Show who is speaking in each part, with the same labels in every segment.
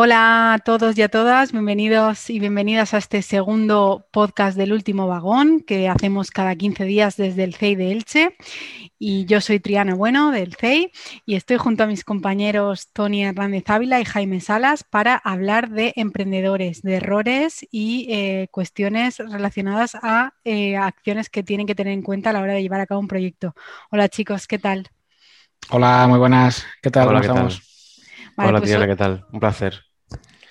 Speaker 1: Hola a todos y a todas, bienvenidos y bienvenidas a este segundo podcast del último vagón que hacemos cada 15 días desde el CEI de Elche. Y yo soy Triana Bueno del CEI y estoy junto a mis compañeros Tony Hernández Ávila y Jaime Salas para hablar de emprendedores, de errores y eh, cuestiones relacionadas a eh, acciones que tienen que tener en cuenta a la hora de llevar a cabo un proyecto. Hola chicos, ¿qué tal?
Speaker 2: Hola, muy buenas. ¿Qué tal?
Speaker 3: Hola, ¿qué tal? Hola, pues ¿qué tal? Un placer.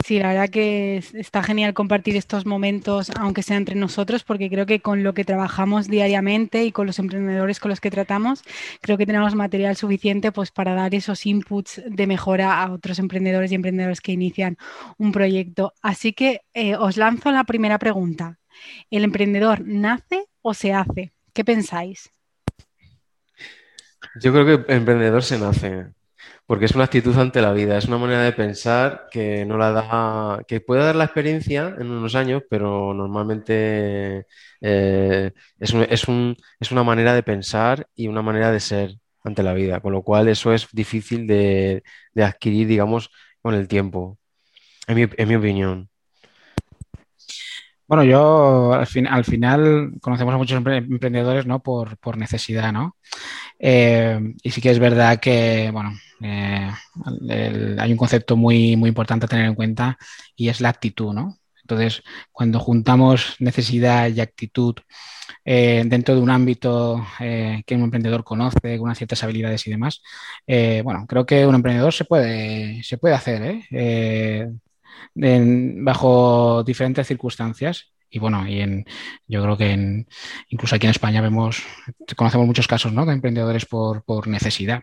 Speaker 1: Sí, la verdad que está genial compartir estos momentos, aunque sea entre nosotros, porque creo que con lo que trabajamos diariamente y con los emprendedores con los que tratamos, creo que tenemos material suficiente pues, para dar esos inputs de mejora a otros emprendedores y emprendedores que inician un proyecto. Así que eh, os lanzo la primera pregunta. ¿El emprendedor nace o se hace? ¿Qué pensáis?
Speaker 3: Yo creo que emprendedor se nace porque es una actitud ante la vida, es una manera de pensar que no la da, que puede dar la experiencia en unos años, pero normalmente eh, es, es, una manera de pensar y una manera de ser ante la vida, con lo cual eso es difícil de, adquirir, digamos, con el tiempo, en mi, opinión.
Speaker 2: Bueno, yo al, al, final conocemos a muchos emprendedores ¿no? por, necesidad, ¿no? Eh, y sí que es verdad que, bueno, eh, hay un concepto muy, muy importante a tener en cuenta y es la actitud, ¿no? Entonces, cuando juntamos necesidad y actitud eh, dentro de un ámbito que un emprendedor conoce, con unas ciertas habilidades y demás, bueno, creo que un emprendedor se puede, se puede hacer bajo diferentes circunstancias y bueno, y en, yo creo que en, incluso aquí en España vemos, conocemos muchos casos ¿no? de emprendedores por, necesidad.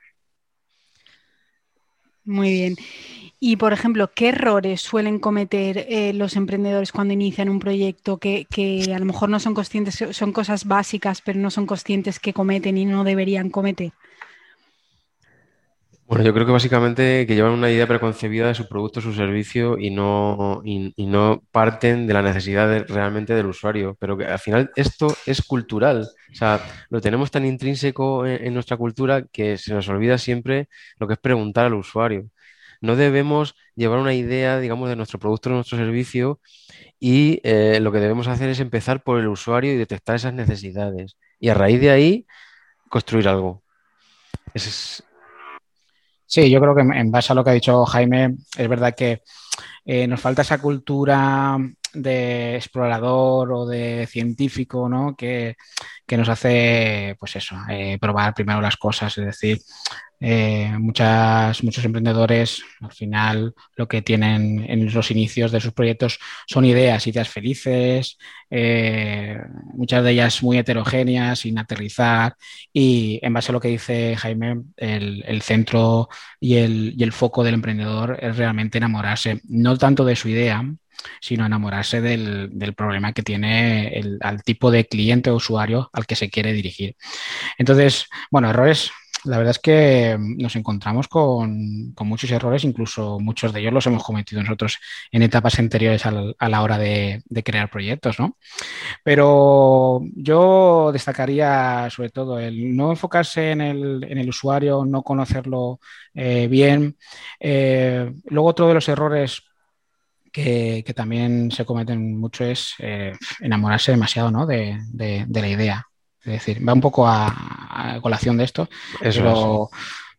Speaker 1: Muy bien. Y, por ejemplo, ¿qué errores suelen cometer eh, los emprendedores cuando inician un proyecto que, que, a lo mejor no son conscientes, son cosas básicas, pero no son conscientes que cometen y no deberían cometer?
Speaker 3: Bueno, yo creo que básicamente que llevan una idea preconcebida de su producto, su servicio y no, parten de la necesidad realmente del usuario. Pero que al final esto es cultural. O sea, lo tenemos tan intrínseco en, nuestra cultura que se nos olvida siempre lo que es preguntar al usuario. No debemos llevar una idea, digamos, de nuestro producto, de nuestro servicio y eh, lo que debemos hacer es empezar por el usuario y detectar esas necesidades. Y a raíz de ahí, construir algo. Ese es,
Speaker 2: Sí, yo creo que en base a lo que ha dicho Jaime, es verdad que eh, nos falta esa cultura de explorador o de científico, ¿no? Que, nos hace, pues eso, eh, probar primero las cosas, es decir, eh, muchas, muchos emprendedores al final lo que tienen en los inicios de sus proyectos son ideas, ideas felices, eh, muchas de ellas muy heterogéneas, sin aterrizar y en base a lo que dice Jaime, el, centro y el, y el foco del emprendedor es realmente enamorarse, no tanto de su idea, sino enamorarse del, del problema que tiene el, al tipo de cliente o usuario al que se quiere dirigir. Entonces, bueno, errores la verdad es que nos encontramos con, muchos errores, incluso muchos de ellos los hemos cometido nosotros en etapas anteriores a la, hora de, crear proyectos, ¿no? Pero yo destacaría sobre todo el no enfocarse en el, usuario, no conocerlo eh, bien. Eh, luego otro de los errores que, también se cometen mucho es eh, enamorarse demasiado ¿no? de, la idea. Es decir, va un poco a, colación de esto, pero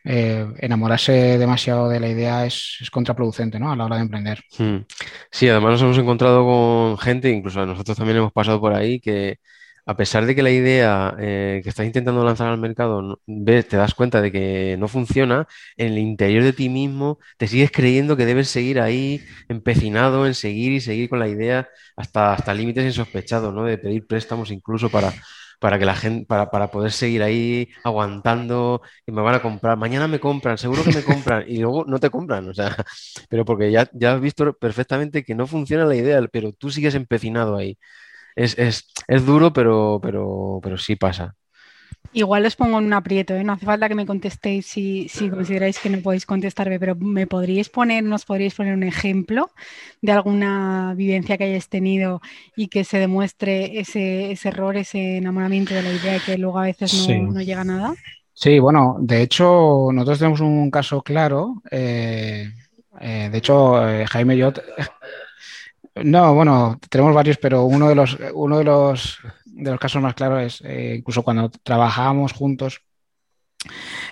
Speaker 2: eh, enamorarse demasiado de la idea es, contraproducente ¿no? a la hora de emprender. Hmm.
Speaker 3: Sí, además nos hemos encontrado con gente, incluso nosotros también hemos pasado por ahí, que a pesar de que la idea eh, que estás intentando lanzar al mercado ves, te das cuenta de que no funciona, en el interior de ti mismo te sigues creyendo que debes seguir ahí empecinado en seguir y seguir con la idea hasta, hasta límites insospechados, ¿no? De pedir préstamos incluso para, para que la gente, para, para, poder seguir ahí aguantando y me van a comprar. Mañana me compran, seguro que me compran y luego no te compran, o sea, pero porque ya, ya has visto perfectamente que no funciona la idea, pero tú sigues empecinado ahí. Es, es, duro, pero, pero, pero sí pasa.
Speaker 1: Igual os pongo en un aprieto, ¿eh? no hace falta que me contestéis si, consideráis que no podéis contestarme, pero ¿me podríais poner, nos podríais poner un ejemplo de alguna vivencia que hayáis tenido y que se demuestre ese, error, ese enamoramiento de la idea que luego a veces no, llega a nada?
Speaker 2: Sí, bueno, de hecho, nosotros tenemos un caso claro. Eh, eh, de hecho, Jaime y yo. No, bueno, tenemos varios, pero uno de los, uno de los de los casos más claros es eh, incluso cuando trabajábamos juntos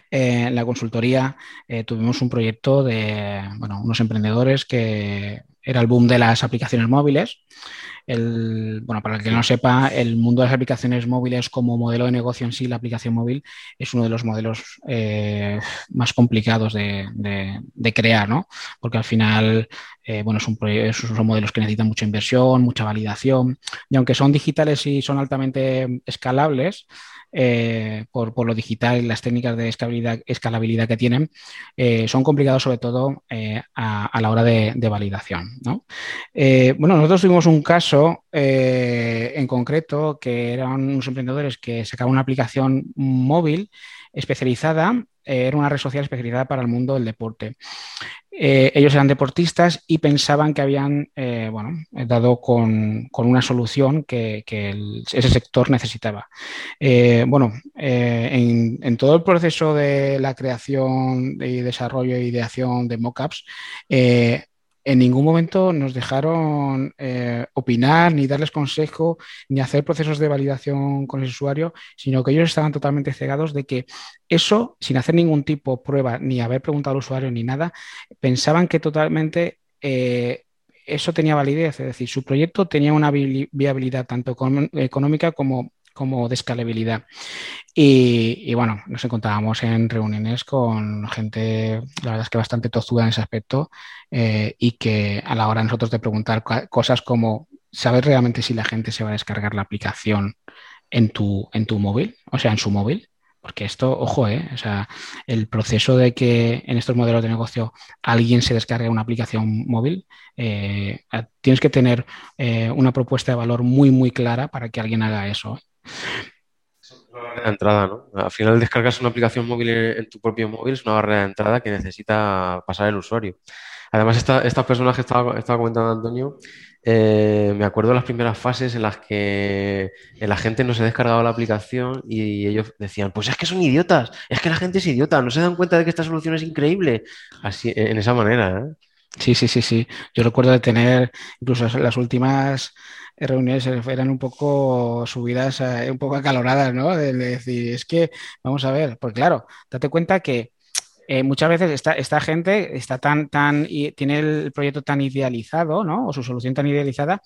Speaker 2: eh, en la consultoría, eh, tuvimos un proyecto de bueno, unos emprendedores que era el boom de las aplicaciones móviles. El, bueno, para el que no sepa, el mundo de las aplicaciones móviles como modelo de negocio en sí, la aplicación móvil, es uno de los modelos más complicados de, de, crear, ¿no? Porque al final eh, bueno, son, modelos que necesitan mucha inversión, mucha validación, y aunque son digitales y son altamente escalables, eh, por, lo digital y las técnicas de escalabilidad, que tienen, eh, son complicados sobre todo a, la hora de, validación. bueno, nosotros tuvimos un caso en concreto que eran unos emprendedores que sacaban una aplicación móvil especializada, era una red social especializada para el mundo del deporte. Eh, ellos eran deportistas y pensaban que habían eh, bueno, dado con, una solución que, ese sector necesitaba. Eh, bueno, en, todo el proceso de la creación y desarrollo e ideación de mockups, en ningún momento nos dejaron eh, opinar, ni darles consejo, ni hacer procesos de validación con el usuario, sino que ellos estaban totalmente cegados de que eso, sin hacer ningún tipo de prueba, ni haber preguntado al usuario ni nada, pensaban que totalmente eh, eso tenía validez, es decir, su proyecto tenía una viabilidad tanto económica como como de escalabilidad. Y, bueno, nos encontrábamos en reuniones con gente, la verdad es que bastante tozuda en ese aspecto, eh, y que a la hora nosotros de preguntar cosas como, ¿sabes realmente si la gente se va a descargar la aplicación en tu, en tu móvil? O sea, en su móvil. Porque esto, ojo, ¿eh? o sea, el proceso de que en estos modelos de negocio alguien se descargue una aplicación móvil, eh, tienes que tener eh, una propuesta de valor muy, muy clara para que alguien haga eso.
Speaker 3: Una barrera de entrada, ¿no? Al final descargas una aplicación móvil en, tu propio móvil, es una barrera de entrada que necesita pasar el usuario. Además, estas personas que estaba, comentando Antonio, eh, me acuerdo de las primeras fases en las que la gente no se descargaba la aplicación y ellos decían, pues es que son idiotas, es que la gente es idiota, no se dan cuenta de que esta solución es increíble. Así, en esa manera, ¿eh?
Speaker 2: Sí, sí, sí, sí. Yo recuerdo de tener incluso las últimas reuniones eran un poco subidas, eh, un poco acaloradas, ¿no? De, decir, es que, vamos a ver, pues claro, date cuenta que eh, muchas veces esta, esta, gente está tan, tan, y tiene el proyecto tan idealizado, ¿no? O su solución tan idealizada,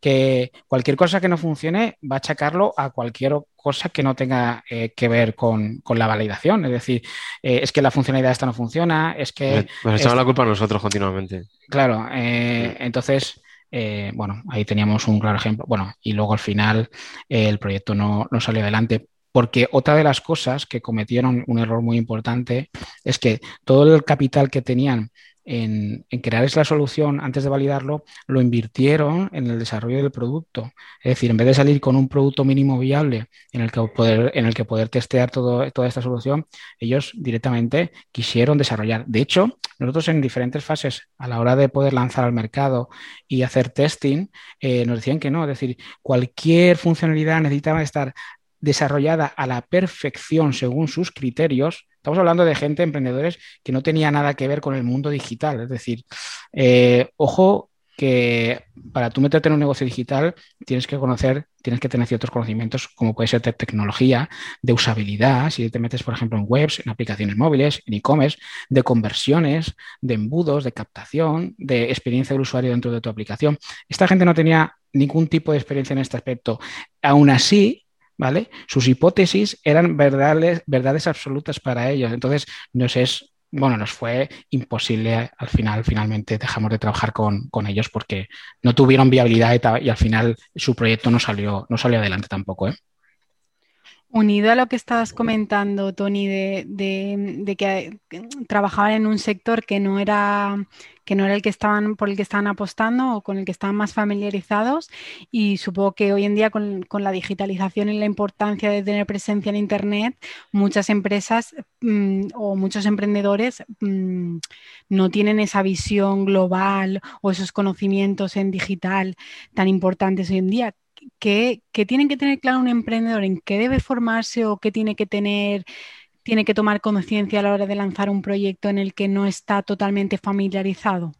Speaker 2: que cualquier cosa que no funcione va a achacarlo a cualquier cosa que no tenga eh, que ver con, la validación. Es decir, es que la funcionalidad esta no funciona, es que...
Speaker 3: Nos echamos la culpa a nosotros continuamente.
Speaker 2: Claro, entonces eh, bueno, ahí teníamos un claro ejemplo. Bueno, y luego al final eh, el proyecto no, no salió adelante porque otra de las cosas que cometieron un error muy importante es que todo el capital que tenían en, crear esa solución antes de validarlo, lo invirtieron en el desarrollo del producto. Es decir, en vez de salir con un producto mínimo viable en el que poder, en el que poder testear todo, toda esta solución, ellos directamente quisieron desarrollar. De hecho, nosotros en diferentes fases, a la hora de poder lanzar al mercado y hacer testing, eh, nos decían que no. Es decir, cualquier funcionalidad necesitaba estar desarrollada a la perfección según sus criterios Estamos hablando de gente, emprendedores, que no tenía nada que ver con el mundo digital. Es decir, eh, ojo que para tú meterte en un negocio digital tienes que conocer, tienes que tener ciertos conocimientos, como puede ser tecnología, de usabilidad, si te metes, por ejemplo, en webs, en aplicaciones móviles, en e-commerce, de conversiones, de embudos, de captación, de experiencia del usuario dentro de tu aplicación. Esta gente no tenía ningún tipo de experiencia en este aspecto. Aún así, ¿vale? Sus hipótesis eran verdades, verdades absolutas para ellos. Entonces, nos es, bueno, nos fue imposible al final, finalmente dejamos de trabajar con, ellos porque no tuvieron viabilidad y, al final su proyecto no salió, no salió adelante tampoco, ¿eh?
Speaker 1: Unido a lo que estabas comentando, Tony, de, que trabajaban en un sector que no era que no era el que estaban por el que estaban apostando o con el que estaban más familiarizados y supongo que hoy en día con, la digitalización y la importancia de tener presencia en internet muchas empresas mm, o muchos emprendedores mm, no tienen esa visión global o esos conocimientos en digital tan importantes hoy en día ¿qué, tienen que tener claro un emprendedor? ¿En qué debe formarse o qué tiene que tener, tiene que tomar conciencia a la hora de lanzar un proyecto en el que no está totalmente familiarizado?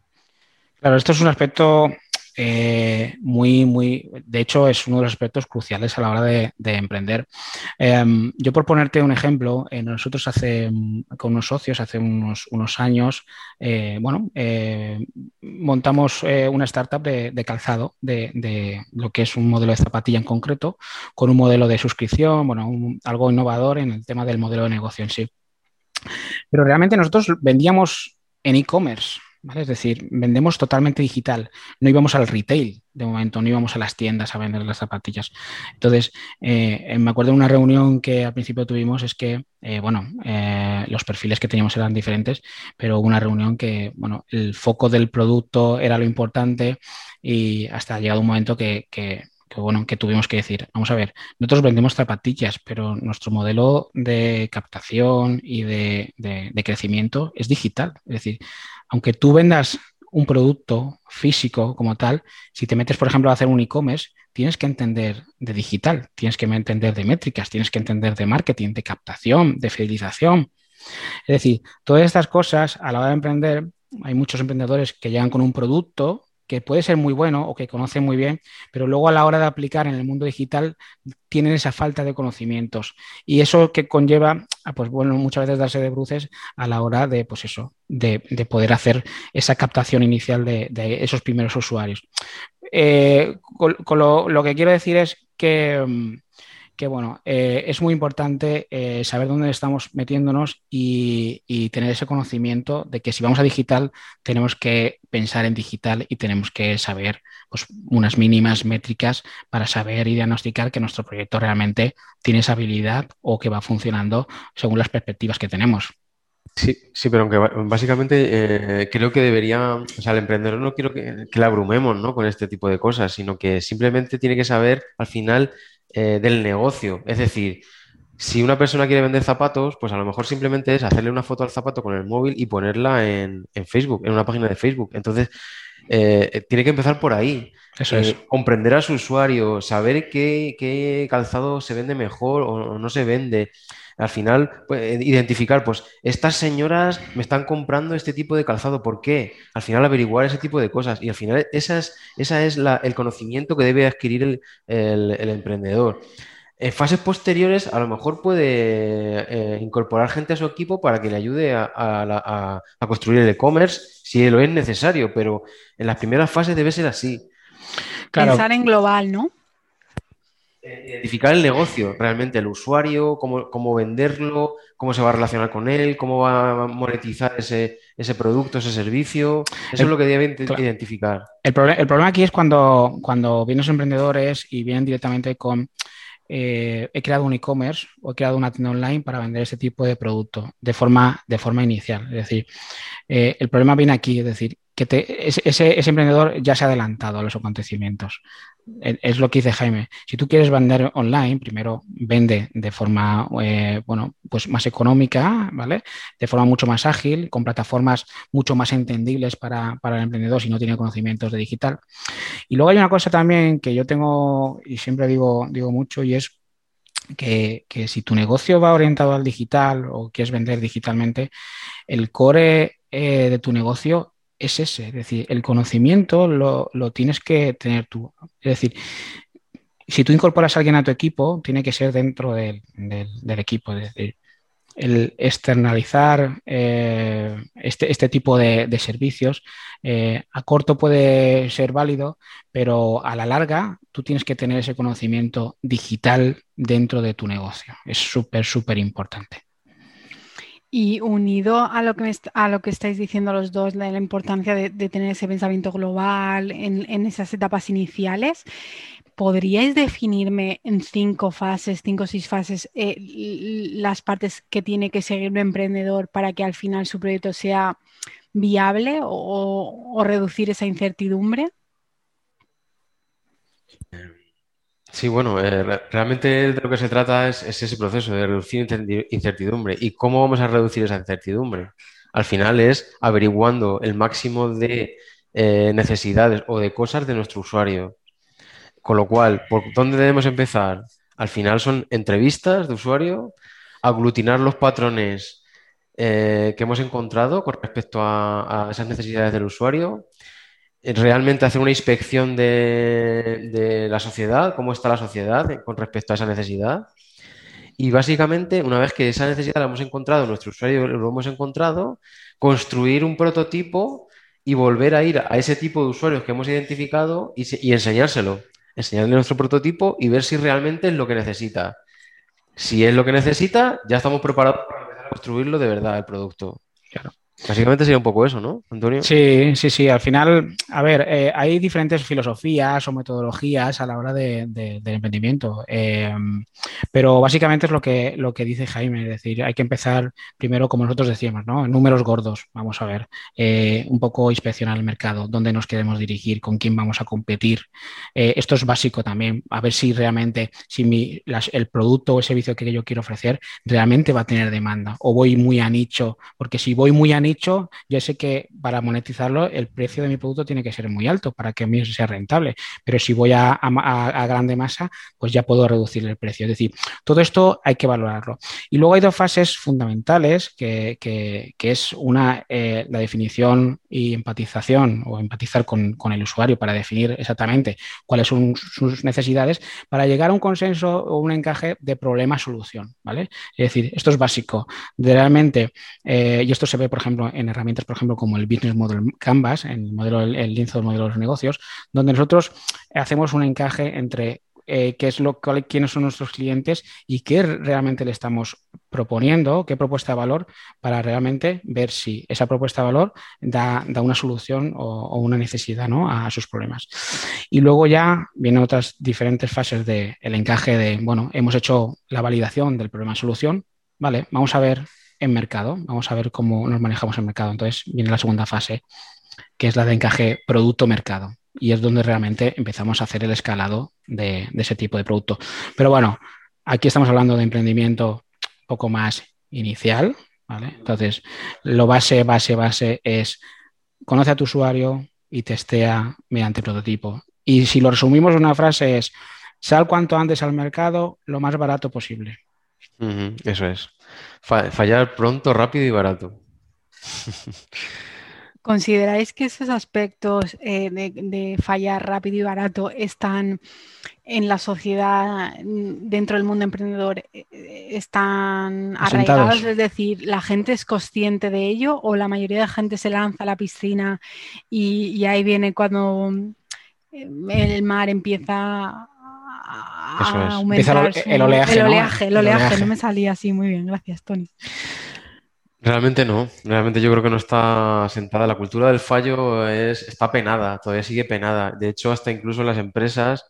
Speaker 2: Claro, esto es un aspecto eh, muy, muy, de hecho es uno de los aspectos cruciales a la hora de, emprender. Em, yo por ponerte un ejemplo, eh, nosotros hace, con unos socios, hace unos, unos años, eh, bueno, montamos una startup de, calzado, de, lo que es un modelo de zapatilla en concreto, con un modelo de suscripción, bueno, algo innovador en el tema del modelo de negocio en sí. Pero realmente nosotros vendíamos en e-commerce, es decir, vendemos totalmente digital. No íbamos al retail de momento, no íbamos a las tiendas a vender las zapatillas. Entonces, eh, me acuerdo de una reunión que al principio tuvimos, es que, eh, bueno, eh, los perfiles que teníamos eran diferentes, pero hubo una reunión que, bueno, el foco del producto era lo importante y hasta ha llegado un momento que, que bueno, que tuvimos que decir, vamos a ver, nosotros vendemos zapatillas, pero nuestro modelo de captación y de, de, crecimiento es digital. Es decir, aunque tú vendas un producto físico como tal, si te metes, por ejemplo, a hacer un e-commerce, tienes que entender de digital, tienes que entender de métricas, tienes que entender de marketing, de captación, de fidelización. Es decir, todas estas cosas a la hora de emprender, hay muchos emprendedores que llegan con un producto que puede ser muy bueno o que conocen muy bien, pero luego a la hora de aplicar en el mundo digital tienen esa falta de conocimientos. Y eso que conlleva, pues bueno, muchas veces darse de bruces a la hora de, pues eso, de, poder hacer esa captación inicial de, esos primeros usuarios. Eh, lo, que quiero decir es que mm, que bueno, eh, es muy importante eh, saber dónde estamos metiéndonos y, tener ese conocimiento de que si vamos a digital tenemos que pensar en digital y tenemos que saber pues, unas mínimas métricas para saber y diagnosticar que nuestro proyecto realmente tiene esa habilidad o que va funcionando según las perspectivas que tenemos.
Speaker 3: Sí, sí, pero aunque básicamente eh, creo que debería, o sea, el emprendedor no quiero que, que le abrumemos ¿no? con este tipo de cosas, sino que simplemente tiene que saber al final eh, del negocio. Es decir, si una persona quiere vender zapatos, pues a lo mejor simplemente es hacerle una foto al zapato con el móvil y ponerla en, Facebook, en una página de Facebook. Entonces, eh, tiene que empezar por ahí.
Speaker 2: Eso es.
Speaker 3: Eh, comprender a su usuario, saber qué, calzado se vende mejor o no se vende. Al final, pues, identificar, pues, estas señoras me están comprando este tipo de calzado, ¿por qué? Al final, averiguar ese tipo de cosas. Y al final, esa es, esa es el conocimiento que debe adquirir el, emprendedor. En fases posteriores, a lo mejor puede eh, incorporar gente a su equipo para que le ayude a, construir el e-commerce si lo es necesario, pero en las primeras fases debe ser así.
Speaker 1: Pensar en global, ¿no?
Speaker 3: Identificar el negocio, realmente el usuario, cómo, venderlo, cómo se va a relacionar con él, cómo va a monetizar ese, producto, ese servicio. Eso es lo que debe identificar.
Speaker 2: El, problema aquí es cuando, cuando vienen los emprendedores y vienen directamente con eh, he creado un e-commerce o he creado una tienda online para vender ese tipo de producto de forma, de forma inicial. Es decir, eh, el problema viene aquí, es decir, que ese, emprendedor ya se ha adelantado a los acontecimientos. Es lo que dice Jaime. Si tú quieres vender online, primero vende de forma eh, bueno, pues más económica, ¿vale? De forma mucho más ágil, con plataformas mucho más entendibles para, para, el emprendedor si no tiene conocimientos de digital. Y luego hay una cosa también que yo tengo y siempre digo, digo mucho y es que, si tu negocio va orientado al digital o quieres vender digitalmente, el core eh, de tu negocio es ese, es decir, el conocimiento lo, tienes que tener tú. Es decir, si tú incorporas a alguien a tu equipo, tiene que ser dentro del, equipo, es decir, el externalizar eh, este, este, tipo de, servicios eh, a corto puede ser válido, pero a la larga tú tienes que tener ese conocimiento digital dentro de tu negocio. Es súper, súper importante.
Speaker 1: Y unido a lo que, a lo que estáis diciendo los dos, de la importancia de, tener ese pensamiento global en, esas etapas iniciales, ¿podríais definirme en cinco fases, cinco o seis fases, eh, las partes que tiene que seguir un emprendedor para que al final su proyecto sea viable o reducir esa incertidumbre?
Speaker 3: Sí, bueno, eh, realmente de lo que se trata es, ese proceso de reducir incertidumbre. ¿Y cómo vamos a reducir esa incertidumbre? Al final es averiguando el máximo de eh, necesidades o de cosas de nuestro usuario. Con lo cual, ¿por dónde debemos empezar? Al final son entrevistas de usuario, aglutinar los patrones eh, que hemos encontrado con respecto a esas necesidades del usuario, realmente hacer una inspección de, la sociedad, cómo está la sociedad con respecto a esa necesidad. Y básicamente, una vez que esa necesidad la hemos encontrado, nuestro usuario lo hemos encontrado, construir un prototipo y volver a ir a ese tipo de usuarios que hemos identificado y, y enseñárselo. Enseñarle nuestro prototipo y ver si realmente es lo que necesita. Si es lo que necesita, ya estamos preparados para empezar a construirlo de verdad, el producto. Claro. Básicamente sería un poco eso, ¿no, Antonio?
Speaker 2: Sí, sí, sí. Al final, a ver, eh, hay diferentes filosofías o metodologías a la hora de, del emprendimiento, eh, pero básicamente es lo que, lo que dice Jaime, es decir, hay que empezar primero, como nosotros decíamos, ¿no? Números gordos, vamos a ver, eh, un poco inspeccionar el mercado, dónde nos queremos dirigir, con quién vamos a competir. esto es básico también, a ver si realmente, si mi, el producto o el servicio que yo quiero ofrecer realmente va a tener demanda o voy muy a nicho, porque si voy muy a nicho, dicho, yo sé que para monetizarlo el precio de mi producto tiene que ser muy alto para que a mí sea rentable, pero si voy a, grande masa, pues ya puedo reducir el precio. Es decir, todo esto hay que valorarlo. Y luego hay dos fases fundamentales, que, es una, eh, la definición y empatización o empatizar con, el usuario para definir exactamente cuáles son sus necesidades para llegar a un consenso o un encaje de problema-solución, ¿vale? Es decir, esto es básico. realmente, eh, y esto se ve, por ejemplo, en herramientas, por ejemplo, como el Business Model Canvas, el modelo, el, lienzo del modelo de los negocios, donde nosotros hacemos un encaje entre eh, qué es lo quiénes son nuestros clientes y qué realmente le estamos proponiendo, qué propuesta de valor, para realmente ver si esa propuesta de valor da, una solución o, una necesidad a sus problemas. Y luego ya vienen otras diferentes fases del encaje de, bueno, hemos hecho la validación del problema-solución, vale, vamos a ver mercado. Vamos a ver cómo nos manejamos en mercado. Entonces viene la segunda fase, que es la de encaje producto-mercado. Y es donde realmente empezamos a hacer el escalado de, ese tipo de producto. Pero bueno, aquí estamos hablando de emprendimiento un poco más inicial. Entonces, lo base, base, base es conoce a tu usuario y testea mediante prototipo. Y si lo resumimos en una frase es, sal cuanto antes al mercado lo más barato posible.
Speaker 3: eso es fallar pronto, rápido y barato.
Speaker 1: ¿Consideráis que esos aspectos eh, de, fallar rápido y barato están en la sociedad, dentro del mundo emprendedor, eh, están arraigados? Es decir, ¿la gente es consciente de ello o la mayoría de gente se lanza a la piscina y ahí viene cuando eh, el mar empieza
Speaker 2: el, oleaje.
Speaker 1: El oleaje, ¿no? me salía así muy bien. Gracias, Tony.
Speaker 3: Realmente no, realmente yo creo que no está sentada. La cultura del fallo es, está penada, todavía sigue penada. De hecho, hasta incluso en las empresas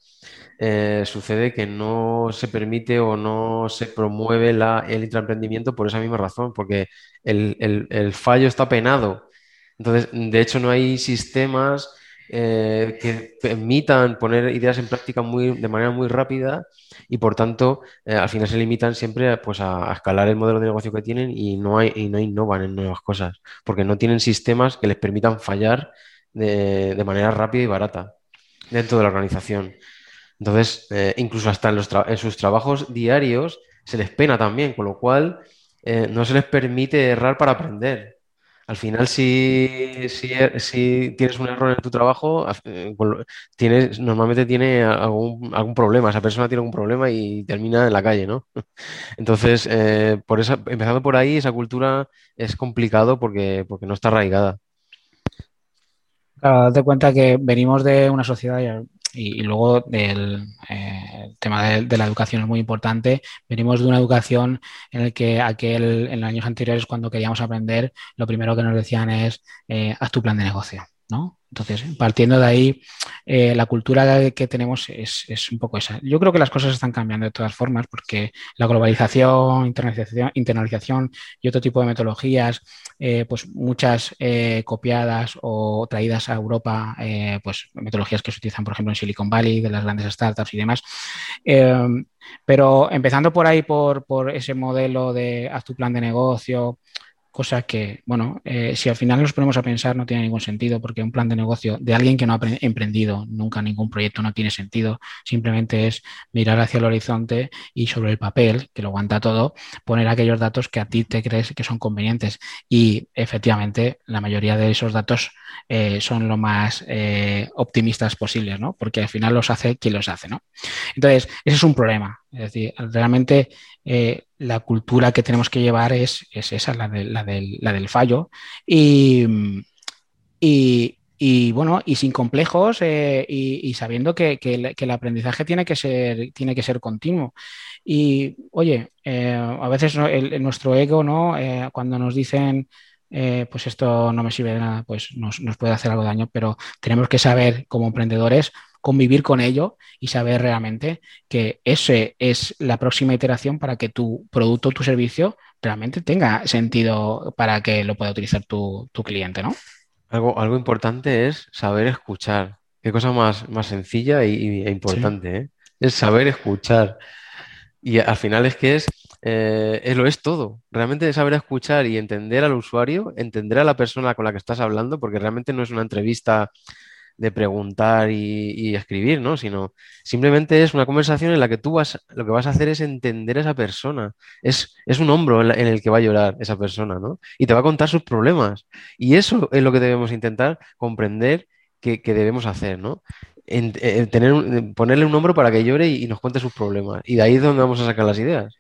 Speaker 3: eh, sucede que no se permite o no se promueve el intraemprendimiento por esa misma razón, porque el fallo está penado. Entonces, de hecho, no hay sistemas eh, que permitan poner ideas en práctica muy, de manera muy rápida y por tanto eh, al final se limitan siempre pues, a, escalar el modelo de negocio que tienen y no, hay, y no innovan en nuevas cosas porque no tienen sistemas que les permitan fallar de, manera rápida y barata dentro de la organización. Entonces, eh, incluso hasta en, los en sus trabajos diarios se les pena también, con lo cual no se les permite errar para aprender al final, si, tienes un error en tu trabajo, eh, normalmente tiene algún, problema, esa persona tiene algún problema y termina en la calle, ¿no? Entonces, eh, por eso, empezando por ahí, esa cultura es complicado porque, porque no está arraigada.
Speaker 2: Claro, date cuenta que venimos de una sociedad, y, luego el, tema de, la educación es muy importante. Venimos de una educación en la que aquel, en los años anteriores, cuando queríamos aprender, lo primero que nos decían es haz tu plan de negocio. ¿No? Entonces, partiendo de ahí, eh, la cultura que tenemos es, un poco esa. Yo creo que las cosas están cambiando de todas formas porque la globalización, internalización, y otro tipo de metodologías, eh, pues muchas eh, copiadas o traídas a Europa, pues metodologías que se utilizan, por ejemplo, en Silicon Valley, de las grandes startups y demás. pero empezando por ahí, por, por ese modelo de haz tu plan de negocio, Cosa que, bueno, eh, si al final nos ponemos a pensar no tiene ningún sentido porque un plan de negocio de alguien que no ha emprendido nunca ningún proyecto no tiene sentido. Simplemente es mirar hacia el horizonte y sobre el papel, que lo aguanta todo, poner aquellos datos que a ti te crees que son convenientes. Y efectivamente, la mayoría de esos datos eh, son lo más eh, optimistas posibles, ¿no? Porque al final los hace quien los hace, ¿no? Entonces, ese es un problema. Es decir, realmente eh, la cultura que tenemos que llevar es, esa, la, la, del, fallo. Y, bueno, y sin complejos eh, y, sabiendo que, el, aprendizaje tiene que ser, tiene que ser continuo. Y oye, eh, a veces nuestro ego, ¿no? cuando nos dicen pues esto no me sirve de nada, pues nos, nos, puede hacer algo de daño, pero tenemos que saber como emprendedores convivir con ello y saber realmente que ese es la próxima iteración para que tu producto o tu servicio realmente tenga sentido para que lo pueda utilizar tu, cliente, ¿no?
Speaker 3: Algo, algo importante es saber escuchar. Qué cosa más, más sencilla e importante, ¿eh? Es saber escuchar. Y al final es que es, eh, es, lo es todo. Realmente es saber escuchar y entender al usuario, entender a la persona con la que estás hablando, porque realmente no es una entrevista de preguntar y, escribir, ¿no? Sino simplemente es una conversación en la que tú vas, lo que vas a hacer es entender a esa persona. Es, es un hombro en, el que va a llorar esa persona, ¿no? Y te va a contar sus problemas. Y eso es lo que debemos intentar comprender que, que debemos hacer, ¿no? En, tener ponerle un hombro para que llore y, nos cuente sus problemas. Y de ahí es donde vamos a sacar las ideas.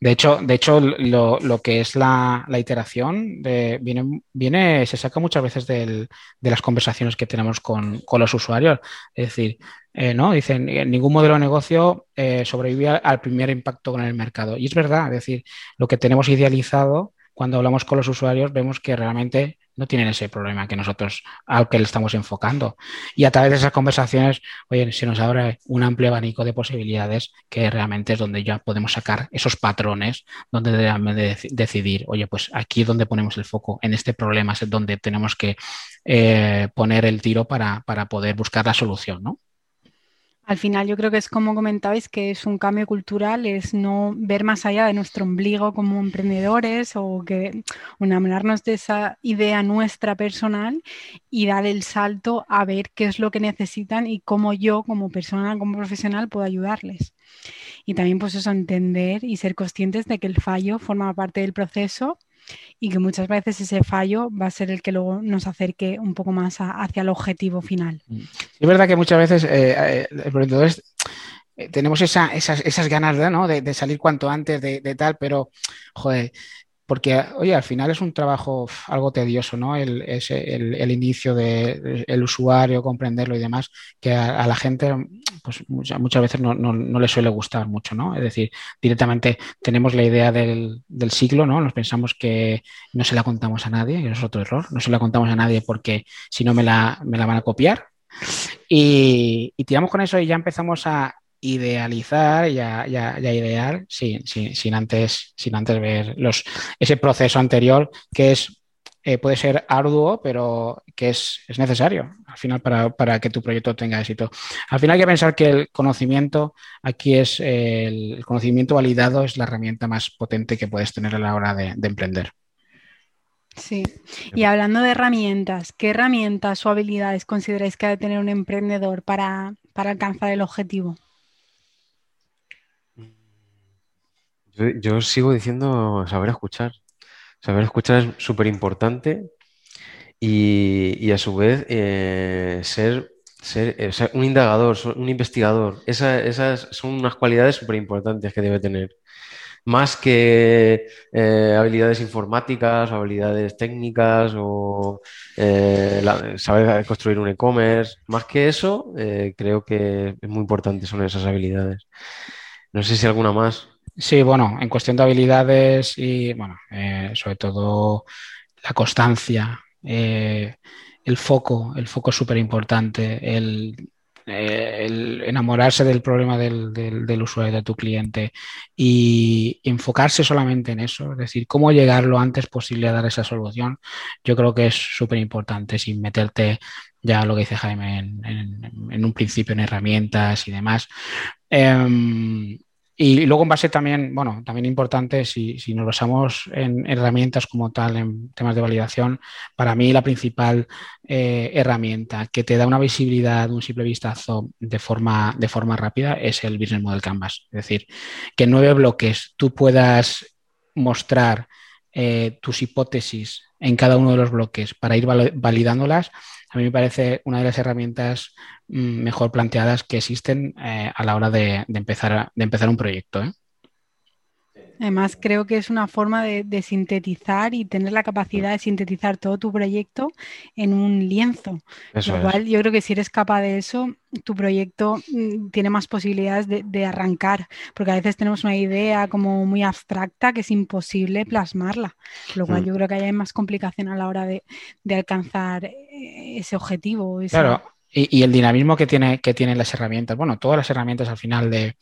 Speaker 2: De hecho, de hecho lo, que es la, iteración viene, viene, se saca muchas veces de las conversaciones que tenemos con, los usuarios. Es decir, eh, ¿no? Dicen, ningún modelo de negocio eh, sobrevive al primer impacto con el mercado. Y es verdad, es decir, lo que tenemos idealizado cuando hablamos con los usuarios vemos que realmente no tienen ese problema que nosotros al que le estamos enfocando. Y a través de esas conversaciones, oye, se nos abre un amplio abanico de posibilidades que realmente es donde ya podemos sacar esos patrones donde debemos decidir, oye, pues aquí es donde ponemos el foco, en este problema es donde tenemos que eh, poner el tiro para, para poder buscar la solución, ¿no?
Speaker 1: Al final yo creo que es como comentabais que es un cambio cultural, es no ver más allá de nuestro ombligo como emprendedores o que enamorarnos de esa idea nuestra personal y dar el salto a ver qué es lo que necesitan y cómo yo como persona, como profesional puedo ayudarles. Y también pues eso, entender y ser conscientes de que el fallo forma parte del proceso y que muchas veces ese fallo va a ser el que luego nos acerque un poco más hacia el objetivo final.
Speaker 2: Mm. Es verdad que muchas veces eh, eh, eh tenemos esa, esas, esas, ganas de, ¿no? de, salir cuanto antes de, de, tal, pero, joder, porque, oye, al final es un trabajo algo tedioso, ¿no? El, el, inicio del el usuario, comprenderlo y demás, que a, la gente, pues muchas, veces no, no, le suele gustar mucho, ¿no? Es decir, directamente tenemos la idea del, del, siglo, ¿no? Nos pensamos que no se la contamos a nadie, y eso es otro error, no se la contamos a nadie porque si no me la, me la van a copiar. Y, y tiramos con eso y ya empezamos a, idealizar y a, idear sin, sin, antes, sin antes ver los, ese proceso anterior que es eh, puede ser arduo, pero que es, necesario al final para, que tu proyecto tenga éxito. Al final hay que pensar que el conocimiento, aquí es el, conocimiento validado, es la herramienta más potente que puedes tener a la hora de, emprender.
Speaker 1: Sí, y hablando de herramientas, ¿qué herramientas o habilidades consideráis que ha de tener un emprendedor para, para alcanzar el objetivo?
Speaker 3: Yo, sigo diciendo saber escuchar. Saber escuchar es súper importante y, a su vez eh, ser, ser eh, un indagador, un investigador. esas son unas cualidades súper importantes que debe tener. más que eh, habilidades informáticas habilidades técnicas o saber construir un e-commerce, más que eso, creo que es muy importante son esas habilidades. No sé si alguna más.
Speaker 2: Sí, bueno, en cuestión de habilidades y, bueno, sobre todo la constancia, el foco, el foco es súper importante, el eh, el enamorarse del problema del, usuario, de tu cliente y enfocarse solamente en eso, es decir, cómo llegar lo antes posible a dar esa solución, yo creo que es súper importante sin meterte ya lo que dice Jaime en, un principio en herramientas y demás. Em, y luego en base también, bueno, también importante, si, si nos basamos en herramientas como tal, en temas de validación, para mí la principal eh, herramienta que te da una visibilidad, un simple vistazo de forma, de forma rápida es el Business Model Canvas. Es decir, que en nueve bloques tú puedas mostrar eh, tus hipótesis en cada uno de los bloques para ir validándolas, a mí me parece una de las herramientas mm, mejor planteadas que existen eh, a la hora de, empezar, empezar un proyecto. ¿eh?
Speaker 1: Además, creo que es una forma de, sintetizar y tener la capacidad de sintetizar todo tu proyecto en un lienzo. Lo cual, yo creo que si eres capaz de eso, tu proyecto mm, tiene más posibilidades de, arrancar, porque a veces tenemos una idea como muy abstracta que es imposible plasmarla, lo cual mm. yo creo que hay más complicación a la hora de, alcanzar eh, ese objetivo.
Speaker 2: Claro, y, el dinamismo que, tiene, que tienen las herramientas, bueno, todas las herramientas al final de...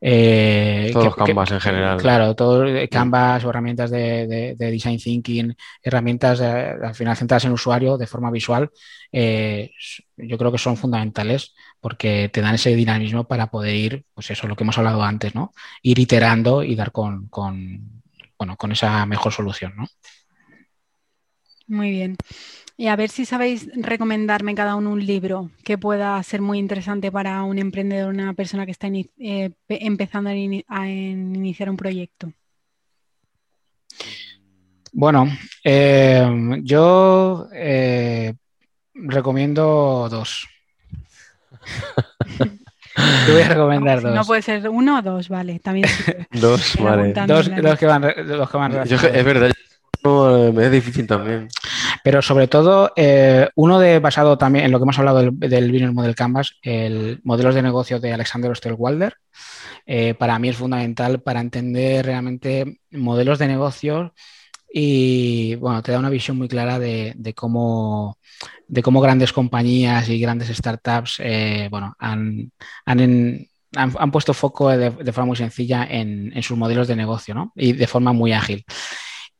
Speaker 3: Eh, Todos los Canvas en general.
Speaker 2: Claro, todo eh, Canvas o herramientas de, Design Thinking, herramientas eh, al final centradas en usuario de forma visual, yo creo que son fundamentales porque te dan ese dinamismo para poder ir, pues eso, lo que hemos hablado antes, ¿no? Ir iterando y dar con, con bueno, con esa mejor solución, ¿no?
Speaker 1: Muy bien. Y a ver si sabéis recomendarme cada uno un libro que pueda ser muy interesante para un emprendedor, una persona que está eh, empezando a, iniciar un proyecto.
Speaker 2: Bueno, eh, yo eh, recomiendo dos. Te voy a recomendar dos.
Speaker 1: No puede ser uno o dos, vale. También
Speaker 3: dos, vale.
Speaker 2: Dos, los que van, los que van
Speaker 3: Es verdad, es difícil también.
Speaker 2: Pero sobre todo, eh, uno de basado también en lo que hemos hablado del, Business Model Canvas, el modelos de negocio de Alexander Osterwalder, eh, para mí es fundamental para entender realmente modelos de negocio y bueno, te da una visión muy clara de, cómo de cómo grandes compañías y grandes startups eh, bueno, han, han, puesto foco de, forma muy sencilla en, en, sus modelos de negocio ¿no? y de forma muy ágil.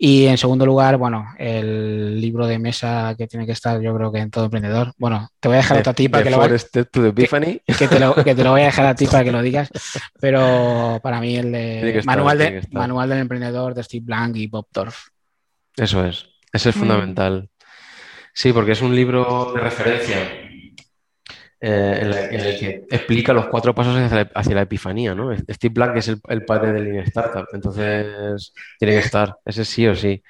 Speaker 2: Y en segundo lugar, bueno, el libro de mesa que tiene que estar, yo creo que en todo emprendedor. Bueno, te voy a dejar a ti para que lo,
Speaker 3: que,
Speaker 2: te lo, que te lo voy a dejar a ti para que lo digas. Pero para mí el de manual, de, manual del emprendedor de Steve Blank y Bob Dorf.
Speaker 3: Eso es, ese es mm. fundamental. Sí, porque es un libro de referencia eh, en, el que explica los cuatro pasos hacia la, epifanía, ¿no? Steve Black es el, padre del Lean Startup, entonces tiene que estar, ese sí o sí.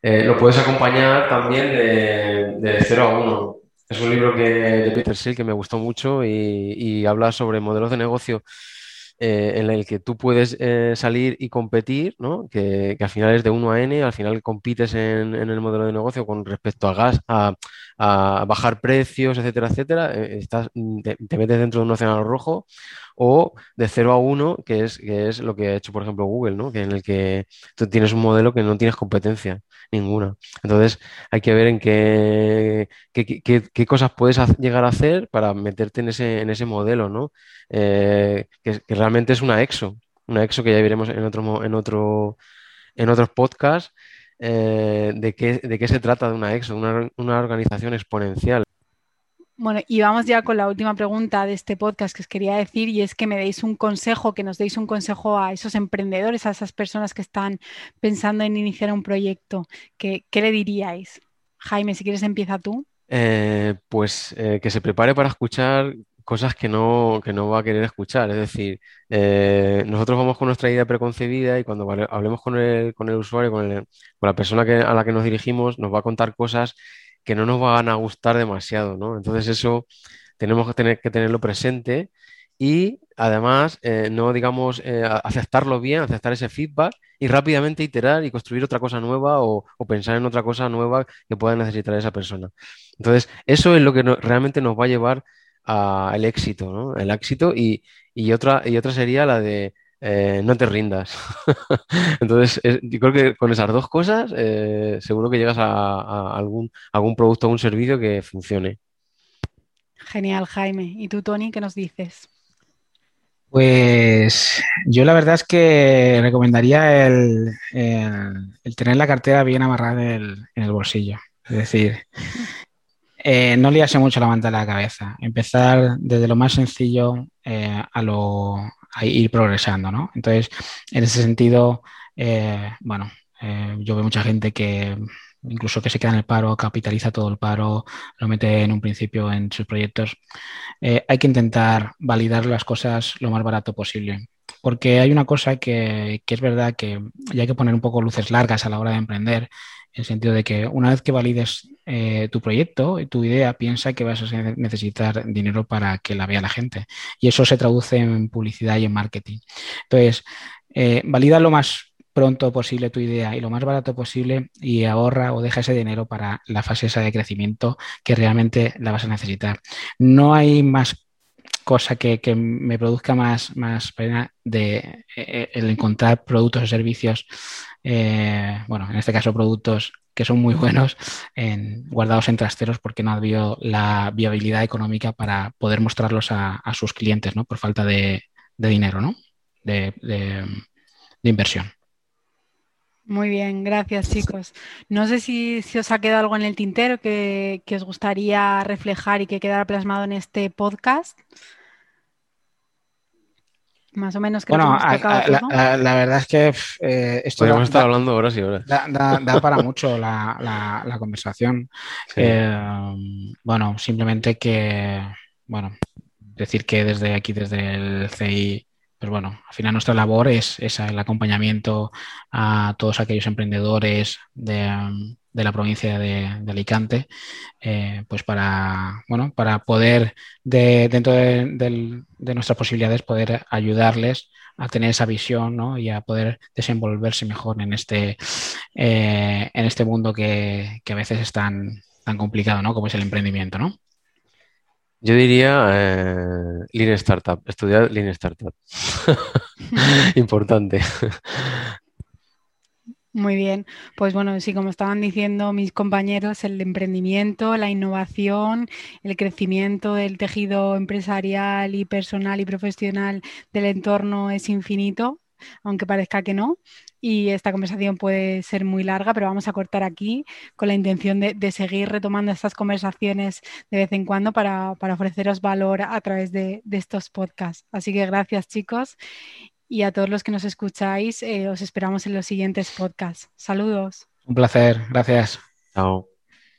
Speaker 3: Eh, lo puedes acompañar también de, de 0 a 1. Es un libro que, de Peter Seal que me gustó mucho y, y habla sobre modelos de negocio eh, en el que tú puedes salir y competir, ¿no? que, al final es de 1 a n, al final compites en, el modelo de negocio con respecto a gas, a, bajar precios, etcétera, etcétera, eh, estás, te, metes dentro de un océano rojo, o de 0 a 1, que es, que es lo que ha hecho, por ejemplo, Google, ¿no? que en el que tú tienes un modelo que no tienes competencia ninguna. Entonces, hay que ver en qué, qué, cosas puedes llegar a hacer para meterte en ese, en ese modelo, ¿no? Eh, que, realmente es una EXO, una EXO que ya veremos en otro, en otro, en otros podcasts. Eh, de, qué, de qué se trata de una EXO, una, una organización exponencial.
Speaker 1: Bueno, y vamos ya con la última pregunta de este podcast que os quería decir y es que me deis un consejo, que nos deis un consejo a esos emprendedores, a esas personas que están pensando en iniciar un proyecto. ¿Qué, le diríais? Jaime, si quieres empieza tú.
Speaker 3: Eh, pues eh, que se prepare para escuchar cosas que no, que no va a querer escuchar. Es decir, eh, nosotros vamos con nuestra idea preconcebida y cuando hablemos con el, con el usuario, con, la persona a la que nos dirigimos, nos va a contar cosas que no nos van a gustar demasiado, ¿no? Entonces eso tenemos que tener que tenerlo presente y además eh, no, digamos, eh, aceptarlo bien, aceptar ese feedback y rápidamente iterar y construir otra cosa nueva o, pensar en otra cosa nueva que pueda necesitar esa persona. Entonces, eso es lo que realmente nos va a llevar al éxito, ¿no? El éxito y, otra, y otra sería la de eh, no te rindas. Entonces, yo creo que con esas dos cosas seguro que llegas a, algún, algún producto o un servicio que funcione.
Speaker 1: Genial, Jaime. ¿Y tú, Tony, qué nos dices?
Speaker 2: Pues yo la verdad es que recomendaría el, tener la cartera bien amarrada en el, bolsillo. Es decir, eh, no liarse mucho la manta a la cabeza. Empezar desde lo más sencillo eh, a, lo, ir progresando, ¿no? Entonces, en ese sentido, eh, bueno, yo veo mucha gente que incluso que se queda en el paro, capitaliza todo el paro, lo mete en un principio en sus proyectos. Eh, hay que intentar validar las cosas lo más barato posible. Porque hay una cosa que, es verdad que ya hay que poner un poco luces largas a la hora de emprender, en el sentido de que una vez que valides eh, tu proyecto y tu idea, piensa que vas a necesitar dinero para que la vea la gente. Y eso se traduce en publicidad y en marketing. Entonces, eh, valida lo más pronto posible tu idea y lo más barato posible y ahorra o deja ese dinero para la fase esa de crecimiento que realmente la vas a necesitar. No hay más cosa que, me produzca más, más pena de eh, eh, el encontrar productos o servicios, eh, bueno, en este caso productos que son muy buenos en, guardados en trasteros porque no ha habido la viabilidad económica para poder mostrarlos a, sus clientes, ¿no? Por falta de, dinero, ¿no? de inversión.
Speaker 1: Muy bien, gracias chicos. No sé si, os ha quedado algo en el tintero que, os gustaría reflejar y que quedara plasmado en este podcast. Más o menos
Speaker 2: que bueno, la, verdad es que
Speaker 3: eh, esto Podríamos estar hablando horas y horas.
Speaker 2: Da, para mucho la, conversación. Eh, bueno, simplemente que, bueno, decir que desde aquí, desde el CI, pues bueno, al final nuestra labor es, el acompañamiento a todos aquellos emprendedores de, la provincia de, Alicante, eh, pues para, bueno, para poder, dentro de, nuestras posibilidades, poder ayudarles a tener esa visión y a poder desenvolverse mejor en este, eh, en este mundo que, a veces es tan, tan complicado ¿no? como es el emprendimiento. ¿no?
Speaker 3: Yo diría eh, Lean Startup, estudiar Lean Startup. Importante.
Speaker 1: Muy bien, pues bueno, sí, como estaban diciendo mis compañeros, el emprendimiento, la innovación, el crecimiento del tejido empresarial y personal y profesional del entorno es infinito, aunque parezca que no y esta conversación puede ser muy larga, pero vamos a cortar aquí con la intención de, seguir retomando estas conversaciones de vez en cuando para, ofreceros valor a través de, estos podcasts. Así que gracias chicos y a todos los que nos escucháis, eh, os esperamos en los siguientes podcasts. Saludos.
Speaker 2: Un placer, gracias.
Speaker 3: Chao.